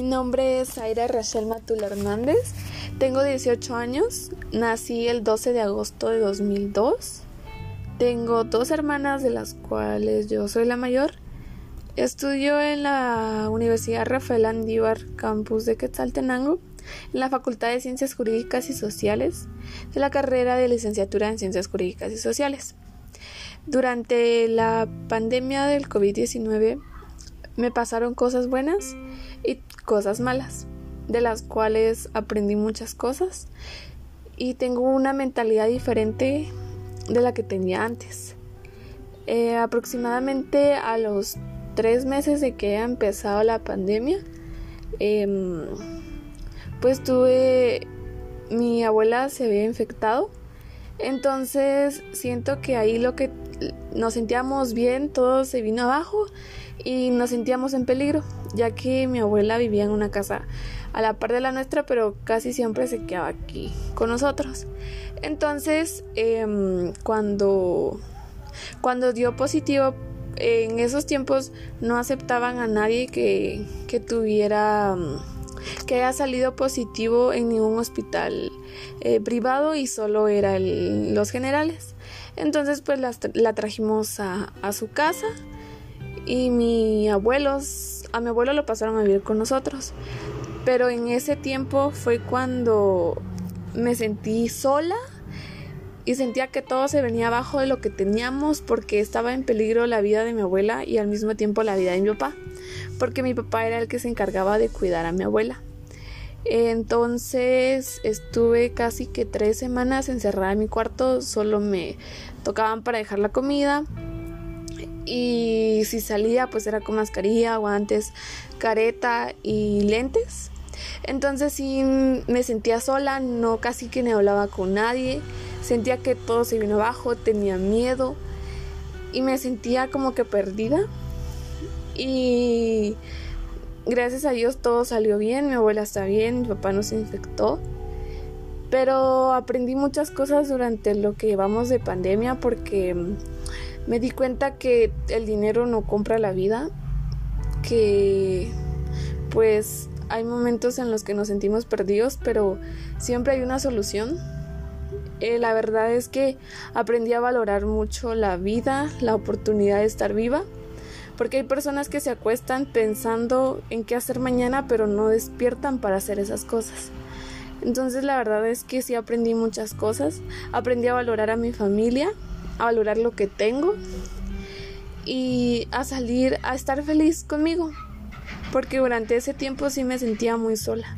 nombre es Aira Rachel Matula Hernández. Tengo 18 años. Nací el 12 de agosto de 2002. Tengo dos hermanas de las cuales yo soy la mayor. Estudio en la Universidad Rafael Andívar, campus de Quetzaltenango, en la Facultad de Ciencias Jurídicas y Sociales, de la carrera de licenciatura en Ciencias Jurídicas y Sociales. Durante la pandemia del COVID-19 me pasaron cosas buenas y cosas malas, de las cuales aprendí muchas cosas y tengo una mentalidad diferente de la que tenía antes. Eh, aproximadamente a los tres meses de que ha empezado la pandemia, em, pues tuve, mi abuela se había infectado, entonces siento que ahí lo que nos sentíamos bien, todo se vino abajo y nos sentíamos en peligro, ya que mi abuela vivía en una casa a la par de la nuestra, pero casi siempre se quedaba aquí con nosotros. Entonces, em, cuando, cuando dio positivo, en esos tiempos no aceptaban a nadie que, que tuviera que haya salido positivo en ningún hospital eh, privado y solo eran los generales. Entonces pues la, la trajimos a, a, su casa y mi abuelos, a mi abuelo lo pasaron a vivir con nosotros. Pero en ese tiempo fue cuando me sentí sola y sentía que todo se venía abajo de lo que teníamos porque estaba en peligro la vida de mi abuela y al mismo tiempo la vida de mi papá, porque mi papá era el que se encargaba de cuidar a mi abuela. Entonces estuve casi que tres semanas encerrada en mi cuarto, solo me tocaban para dejar la comida y si salía pues era con mascarilla, guantes, careta y lentes. Entonces sí me sentía sola, no casi que ni hablaba con nadie, sentía que todo se vino abajo, tenía miedo y me sentía como que perdida. Y gracias a Dios todo salió bien, mi abuela está bien, mi papá no se infectó. Pero aprendí muchas cosas durante lo que llevamos de pandemia porque me di cuenta que el dinero no compra la vida, que pues hay momentos en los que nos sentimos perdidos, pero siempre hay una solución. Eh, la verdad es que aprendí a valorar mucho la vida, la oportunidad de estar viva porque hay personas que se acuestan pensando en qué hacer mañana, pero no despiertan para hacer esas cosas. Entonces la verdad es que sí aprendí muchas cosas. Aprendí a valorar a mi familia, a valorar lo que tengo y a salir a estar feliz conmigo. Porque durante ese tiempo sí me sentía muy sola.